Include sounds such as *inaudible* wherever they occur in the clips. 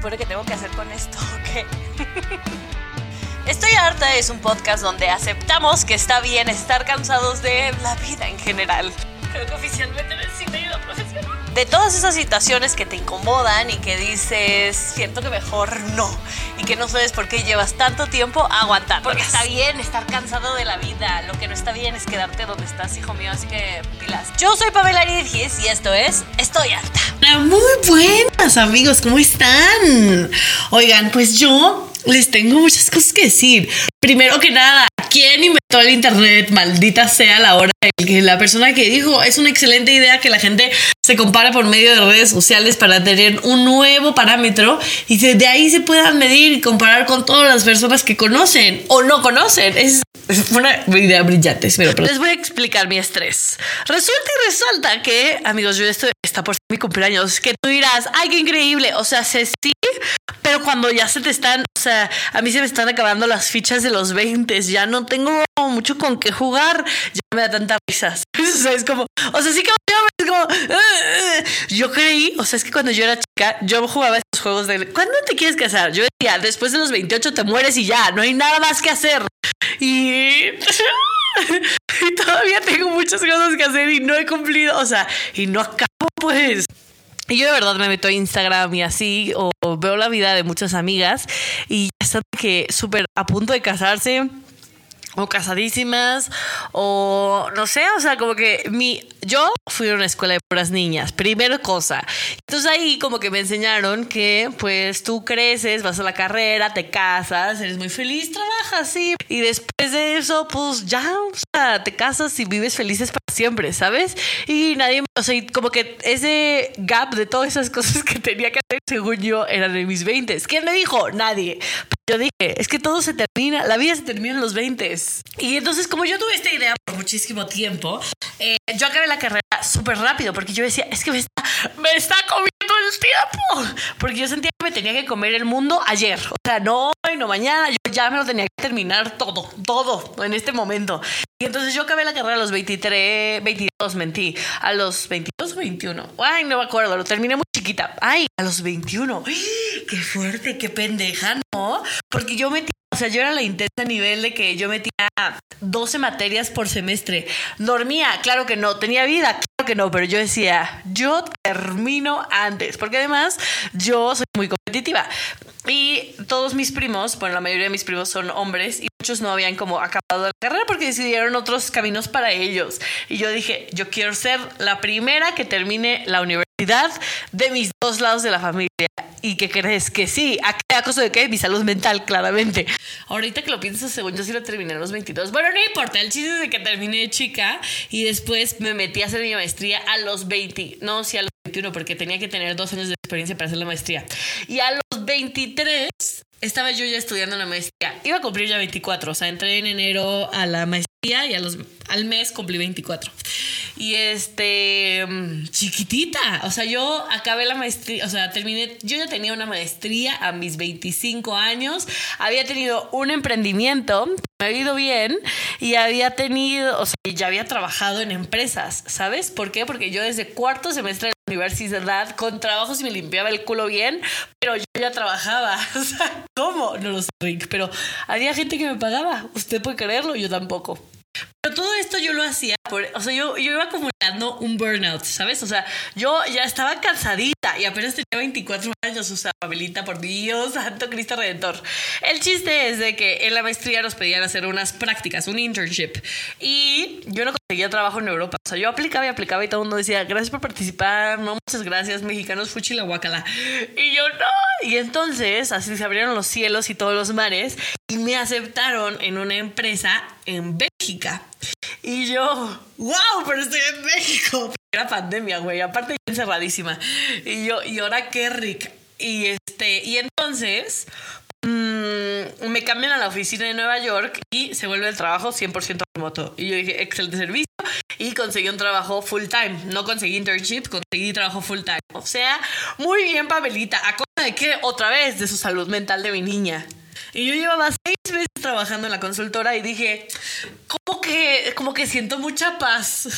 supone que tengo que hacer con esto? *laughs* ¿Qué? Estoy harta es un podcast donde aceptamos que está bien estar cansados de la vida en general. Creo que oficialmente necesito ayuda profesional. De todas esas situaciones que te incomodan y que dices, siento que mejor no. Y que no sabes por qué llevas tanto tiempo aguantando. Porque está bien estar cansado de la vida. Lo que no está bien es quedarte donde estás, hijo mío. Así que pilas. Yo soy Pamela Aridgis y esto es Estoy harta. Muy buenas amigos, ¿cómo están? Oigan, pues yo les tengo muchas cosas que decir. Primero que nada, ¿quién inventó el Internet? Maldita sea la hora que la persona que dijo es una excelente idea que la gente se compare por medio de redes sociales para tener un nuevo parámetro y de ahí se puedan medir y comparar con todas las personas que conocen o no conocen. Es una idea brillante, espero. Les voy a explicar mi estrés. Resulta y resalta que, amigos, yo estoy, está por mi cumpleaños, que tú dirás, ay, qué increíble. O sea, se sí, pero cuando ya se te están, o sea, a mí se me están acabando las fichas de los 20, ya no tengo mucho con qué jugar, ya me da tanta risa. *laughs* O sea, es como, o sea, sí que es como, yo creí, o sea, es que cuando yo era chica, yo jugaba estos juegos de, ¿cuándo te quieres casar? Yo decía, después de los 28 te mueres y ya, no hay nada más que hacer. Y, *laughs* y todavía tengo muchas cosas que hacer y no he cumplido, o sea, y no acabo pues. Y yo de verdad me meto a Instagram y así, o veo la vida de muchas amigas y ya están que súper a punto de casarse o casadísimas o no sé, o sea, como que mi yo fui a una escuela de puras niñas, primera cosa. Entonces ahí como que me enseñaron que pues tú creces, vas a la carrera, te casas, eres muy feliz, trabajas, sí, y después de eso pues ya, te casas y vives felices para siempre, ¿sabes? Y nadie, o sea, como que ese gap de todas esas cosas que tenía que hacer, según yo, eran en mis 20. ¿Quién me dijo? Nadie. Yo dije, es que todo se termina, la vida se termina en los 20. Y entonces, como yo tuve esta idea por muchísimo tiempo, eh, yo acabé la carrera súper rápido porque yo decía, es que me está, me está comiendo el tiempo. Porque yo sentía que me tenía que comer el mundo ayer. O sea, no hoy, no mañana. Yo ya me lo tenía que terminar todo, todo en este momento. Y entonces yo acabé la carrera a los 23, 22, mentí. A los 22 o 21. Ay, no me acuerdo, lo terminé muy chiquita. Ay, a los 21. qué fuerte, qué pendeja, ¿no? Porque yo metí o sea, yo era la intensa nivel de que yo metía 12 materias por semestre. Dormía, claro que no. Tenía vida, claro que no. Pero yo decía, yo termino antes. Porque además yo soy muy competitiva. Y todos mis primos, bueno, la mayoría de mis primos son hombres y muchos no habían como acabado la carrera porque decidieron otros caminos para ellos. Y yo dije, yo quiero ser la primera que termine la universidad de mis dos lados de la familia. ¿Y qué crees? Que sí, ¿a qué costo de qué? Mi salud mental, claramente. Ahorita que lo pienso, según yo sí lo terminé a los 22. Bueno, no importa, el chiste es de que terminé chica y después me metí a hacer mi maestría a los 20. No, sí, a los 21, porque tenía que tener dos años de experiencia para hacer la maestría. Y a los 23 estaba yo ya estudiando la maestría. Iba a cumplir ya 24, o sea, entré en enero a la maestría y a los, al mes cumplí 24. Y este, mm, chiquitita, o sea, yo acabé la maestría, o sea, terminé, yo ya tenía una maestría a mis 25 años, había tenido un emprendimiento, me había ido bien y había tenido, o sea, ya había trabajado en empresas, ¿sabes? ¿Por qué? Porque yo desde cuarto semestre universidad con trabajos y me limpiaba el culo bien, pero yo ya trabajaba. *laughs* O sea, ¿cómo? No lo sé, Rick, pero había gente que me pagaba. Usted puede creerlo, yo tampoco. Pero todo esto yo lo hacía, por, o sea, yo, yo iba acumulando un burnout, ¿sabes? O sea, yo ya estaba cansadita y apenas tenía 24 años, o sea, por Dios, *laughs* Santo Cristo Redentor. El chiste es de que en la maestría nos pedían hacer unas prácticas, un internship, y yo no conseguía trabajo en Europa. O sea, yo aplicaba y aplicaba y todo el mundo decía, gracias por participar, no, muchas gracias, mexicanos, fuchi la guacala. Y yo, no. Y entonces, así se abrieron los cielos y todos los mares, y me aceptaron en una empresa en Bélgica. Y yo, wow, pero estoy en México. *laughs* Era pandemia, güey. Aparte, encerradísima. Y yo, y ahora qué rica. Y este, y entonces mmm, me cambian a la oficina de Nueva York y se vuelve el trabajo 100% remoto. Y yo dije, excelente servicio. Y conseguí un trabajo full time. No conseguí internship, conseguí trabajo full time. O sea, muy bien, Pamelita. ¿A costa de qué? Otra vez, de su salud mental de mi niña. Y yo llevaba seis meses trabajando en la consultora y dije, como que, como que siento mucha paz.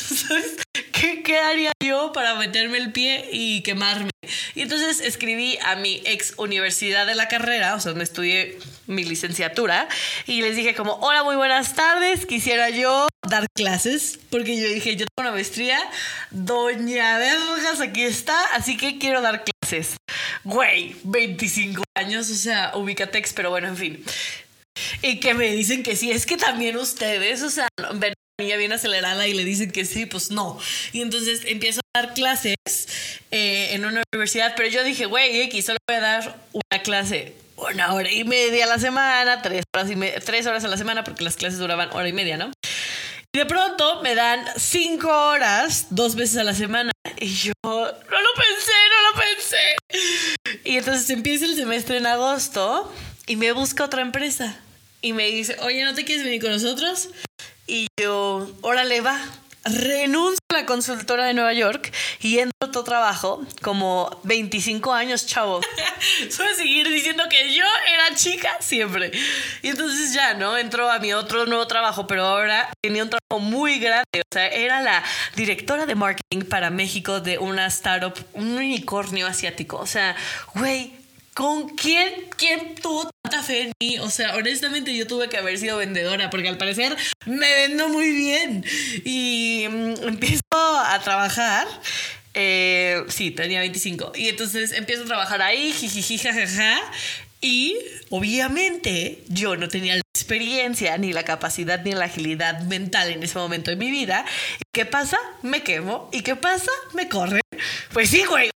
*laughs* ¿Qué, ¿Qué haría yo para meterme el pie y quemarme? Y entonces escribí a mi ex universidad de la carrera, o sea, donde estudié mi licenciatura, y les dije como, hola, muy buenas tardes, quisiera yo dar clases, porque yo dije, yo tengo una maestría, doña Vergas, aquí está, así que quiero dar clases. Güey, 25 años, o sea, ubicatex, pero bueno, en fin. Y que me dicen que sí, es que también ustedes, o sea, ven niña bien acelerada y le dicen que sí, pues no. Y entonces empiezo a dar clases eh, en una universidad, pero yo dije, güey, X, solo voy a dar una clase una hora y media a la semana, tres horas, y tres horas a la semana, porque las clases duraban hora y media, ¿no? De pronto me dan cinco horas, dos veces a la semana. Y yo no lo pensé, no lo pensé. Y entonces empieza el semestre en agosto y me busca otra empresa. Y me dice, oye, ¿no te quieres venir con nosotros? Y yo, órale, va. Renuncio a la consultora de Nueva York y entro a otro trabajo como 25 años, chavo. *laughs* A seguir diciendo que yo era chica siempre. Y entonces ya, ¿no? Entró a mi otro nuevo trabajo, pero ahora tenía un trabajo muy grande. O sea, era la directora de marketing para México de una startup, un unicornio asiático. O sea, güey, ¿Con quién, quién tuvo tanta fe en mí? O sea, honestamente yo tuve que haber sido vendedora porque al parecer me vendo muy bien. Y mm, empiezo a trabajar. Eh, sí, tenía 25. Y entonces empiezo a trabajar ahí, jajaja. Y obviamente yo no tenía la experiencia, ni la capacidad, ni la agilidad mental en ese momento de mi vida. ¿Qué pasa? Me quemo. ¿Y qué pasa? Me corren. Pues sí, güey.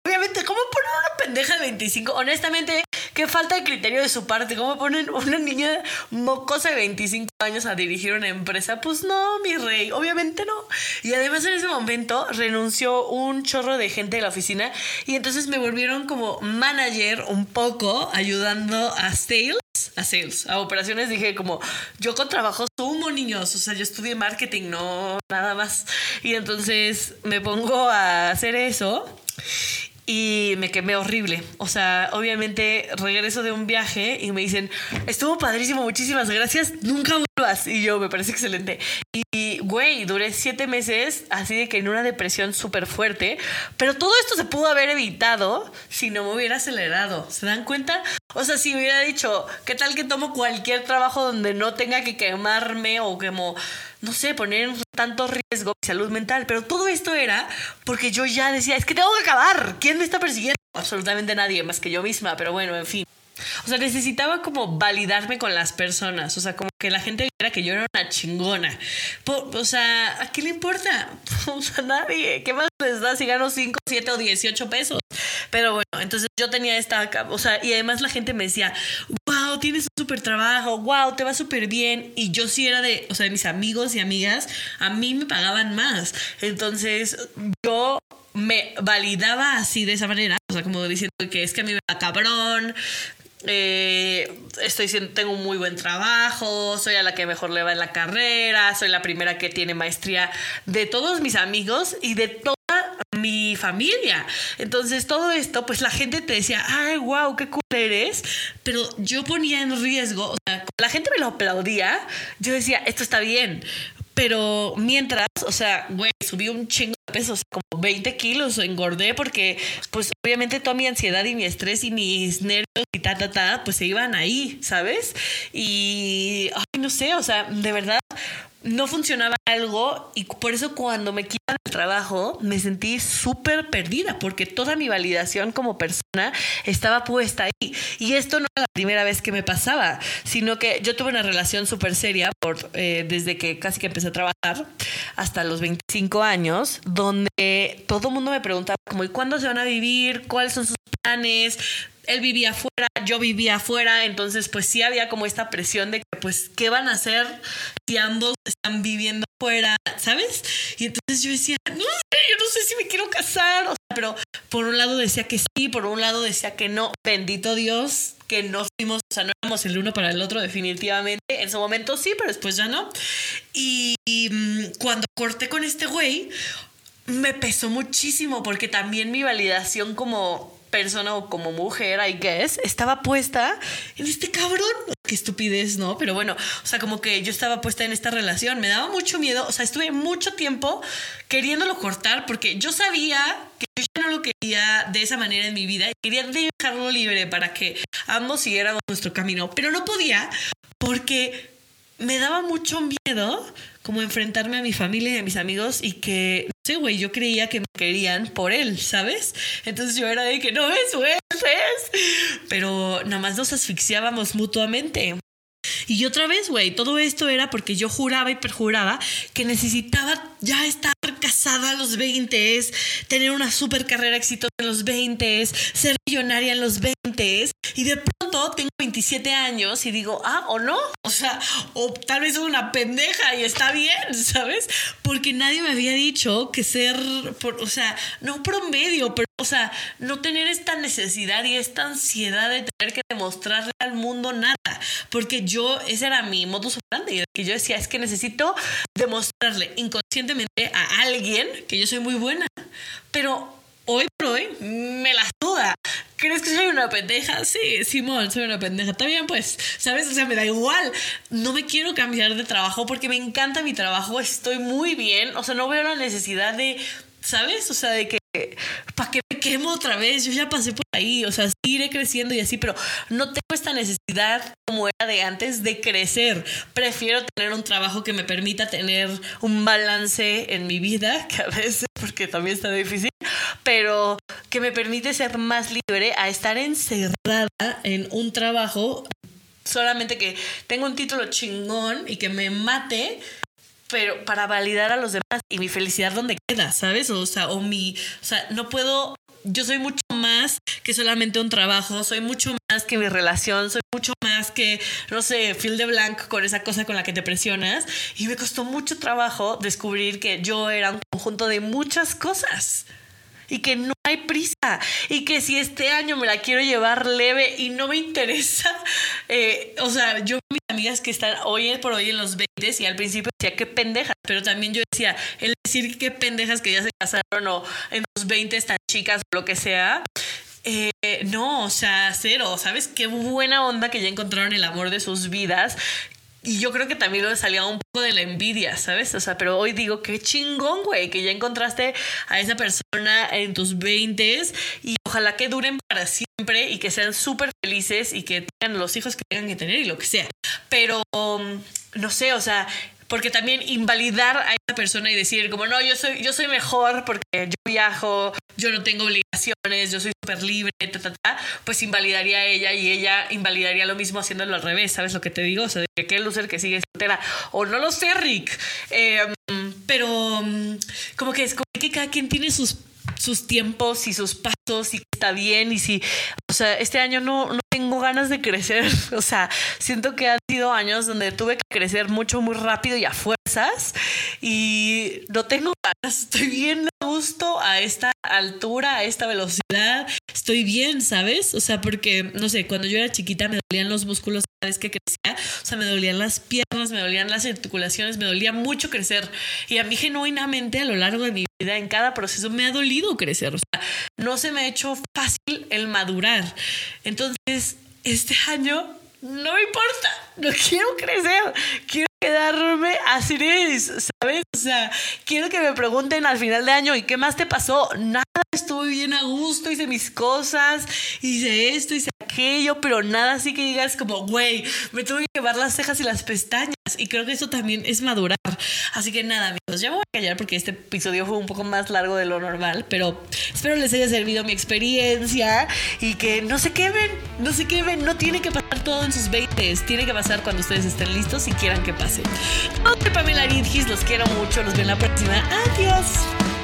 ¿Cómo poner una pendeja de 25? Honestamente, qué falta de criterio de su parte. ¿Cómo ponen una niña mocosa de 25 años a dirigir una empresa? Pues no, mi rey. Obviamente no. Y además en ese momento renunció un chorro de gente de la oficina y entonces me volvieron como manager un poco, ayudando a sales a sales, a operaciones, dije como, yo con trabajo sumo, niños, o sea, yo estudié marketing, no nada más. Y entonces me pongo a hacer eso y me quemé horrible. O sea, obviamente regreso de un viaje y me dicen, estuvo padrísimo, muchísimas gracias, nunca vuelvas. Y yo, me parece excelente. Güey, duré siete meses así de que en una depresión súper fuerte, pero todo esto se pudo haber evitado si no me hubiera acelerado. ¿Se dan cuenta? O sea, si hubiera dicho, ¿qué tal que tomo cualquier trabajo donde no tenga que quemarme o como, no sé, poner tanto riesgo mi salud mental? Pero todo esto era porque yo ya decía, es que tengo que acabar. ¿Quién me está persiguiendo? Absolutamente nadie más que yo misma, pero bueno, en fin. O sea, necesitaba como validarme con las personas. O sea, como que la gente viera que yo era una chingona. o sea, ¿a qué le importa? *laughs* O sea, nadie. ¿Qué más les da si gano 5, 7 o 18 pesos? Pero bueno, entonces yo tenía esta, o sea, y además la gente me decía, wow, tienes un súper trabajo, wow, te va súper bien. Y yo sí era de, o sea, mis amigos y amigas, a mí me pagaban más. Entonces yo me validaba así de esa manera, o sea, como diciendo que es que a mí me va cabrón, eh, estoy tengo un muy buen trabajo, soy a la que mejor le va en la carrera, soy la primera que tiene maestría de todos mis amigos y de toda mi familia. Entonces todo esto, pues la gente te decía, ay, wow, qué cool eres, pero yo ponía en riesgo, o sea, la gente me lo aplaudía, yo decía, esto está bien, pero mientras, o sea, güey, subí un chingo pesos, como 20 kilos, engordé porque, pues, obviamente toda mi ansiedad y mi estrés y mis nervios y ta, ta, ta, pues se iban ahí, ¿sabes? Y, ay, no sé, o sea, de verdad, no funcionaba algo y por eso cuando me quitan el trabajo me sentí súper perdida porque toda mi validación como persona estaba puesta ahí. Y esto no era la primera vez que me pasaba, sino que yo tuve una relación súper seria por, eh, desde que casi que empecé a trabajar hasta los 25 años, donde todo el mundo me preguntaba como, ¿y cuándo se van a vivir? ¿Cuáles son sus planes? él vivía afuera, yo vivía afuera, entonces pues sí había como esta presión de que pues qué van a hacer si ambos están viviendo afuera, ¿sabes? Y entonces yo decía, no sé, yo no sé si me quiero casar, o sea, pero por un lado decía que sí, por un lado decía que no, bendito Dios que no fuimos, o sea, no éramos el uno para el otro definitivamente, en su momento sí, pero después ya no. Y, y mm, cuando corté con este güey, me pesó muchísimo porque también mi validación como persona o como mujer, I guess, estaba puesta en este cabrón. Qué estupidez, ¿no? Pero bueno, o sea, como que yo estaba puesta en esta relación, me daba mucho miedo, o sea, estuve mucho tiempo queriéndolo cortar porque yo sabía que yo ya no lo quería de esa manera en mi vida y quería dejarlo libre para que ambos siguiéramos nuestro camino, pero no podía porque me daba mucho miedo como enfrentarme a mi familia y a mis amigos y que, no sé, güey, yo creía que me querían por él, ¿sabes? Entonces yo era de que no me sueltes, pero nada más nos asfixiábamos mutuamente. Y otra vez, güey, todo esto era porque yo juraba y perjuraba que necesitaba ya estar a los 20, tener una super carrera exitosa en los 20, ser millonaria en los 20 y de pronto tengo 27 años y digo, ah, o no, o sea, o tal vez soy una pendeja y está bien, ¿sabes? Porque nadie me había dicho que ser, por, o sea, no promedio, pero, o sea, no tener esta necesidad y esta ansiedad de tener que demostrarle al mundo nada, porque yo, ese era mi modus operandi, que yo decía, es que necesito demostrarle inconscientemente a alguien que yo soy muy buena, pero hoy por hoy me la duda. ¿Crees que soy una pendeja? Sí, Simón, soy una pendeja. Está bien, pues, ¿sabes? O sea, me da igual. No me quiero cambiar de trabajo porque me encanta mi trabajo. Estoy muy bien. O sea, no veo la necesidad de, ¿sabes? O sea, de que ¿para qué me quemo otra vez? Yo ya pasé por ahí, o sea, iré creciendo y así, pero no tengo esta necesidad como era de antes de crecer. Prefiero tener un trabajo que me permita tener un balance en mi vida, *laughs* que a veces, porque también está difícil, pero que me permite ser más libre a estar encerrada en un trabajo solamente que tengo un título chingón y que me mate pero para validar a los demás y mi felicidad donde queda, ¿sabes? O sea, o mi, o sea, no puedo, yo soy mucho más que solamente un trabajo, soy mucho más que mi relación, soy mucho más que, no sé, fil de blanco con esa cosa con la que te presionas y me costó mucho trabajo descubrir que yo era un conjunto de muchas cosas y que no hay prisa y que si este año me la quiero llevar leve y no me interesa, eh, o sea, yo mis amigas que están hoy por hoy en los 20 y al principio decía qué pendejas, pero también yo decía, el decir qué pendejas que ya se casaron o en los 20 están chicas o lo que sea, eh, no, o sea, cero, ¿sabes? Qué buena onda que ya encontraron el amor de sus vidas, y yo creo que también lo salía un poco de la envidia, ¿sabes? O sea, pero hoy digo, qué chingón, güey, que ya encontraste a esa persona en tus 20 y ojalá que duren para siempre y que sean súper felices y que tengan los hijos que tengan que tener y lo que sea. Pero, um, no sé, o sea, porque también invalidar a esa persona y decir como no, yo soy, yo soy mejor porque yo viajo, yo no tengo obligaciones, yo soy súper libre, pues invalidaría a ella y ella invalidaría lo mismo haciéndolo al revés, ¿sabes lo que te digo? O sea, de que loser que sigue soltera, o no lo sé, Rick, em, pero mm, como que es como que cada quien tiene sus sus tiempos y sus pasos y está bien y si, o sea, este año no, no tengo ganas de crecer, *laughs* o sea, siento que han sido años donde tuve que crecer mucho, muy rápido y a fuerzas y no tengo ganas, *laughs* estoy bien a gusto a esta altura, a esta velocidad, estoy bien, ¿sabes? O sea, porque, no sé, cuando yo era chiquita me dolían los músculos cada vez que crecía, o sea, me dolían las piernas, me dolían las articulaciones, me dolía mucho crecer. Y a mí genuinamente a lo largo de mi vida, en cada proceso me ha dolido crecer, no se me ha hecho fácil el madurar. Entonces, este año no me importa, no quiero crecer, quiero quedarme así, ¿sabes? O sea, quiero que me pregunten al final de año, ¿y qué más te pasó? Nada, estuve bien a gusto, hice mis cosas, hice esto, hice aquello, pero nada así que digas como, güey, me tuve que llevar las cejas y las pestañas. Y creo que eso también es madurar. Así que nada, amigos, ya me voy a callar porque este episodio fue un poco más largo de lo normal, pero espero les haya servido mi experiencia y que no se quemen, no se quemen, no tiene que pasar todo en sus 20, tiene que pasar cuando ustedes estén listos y quieran que pase. Yo soy Pamela Ridgis, los quiero mucho, los veo en la próxima. Adiós.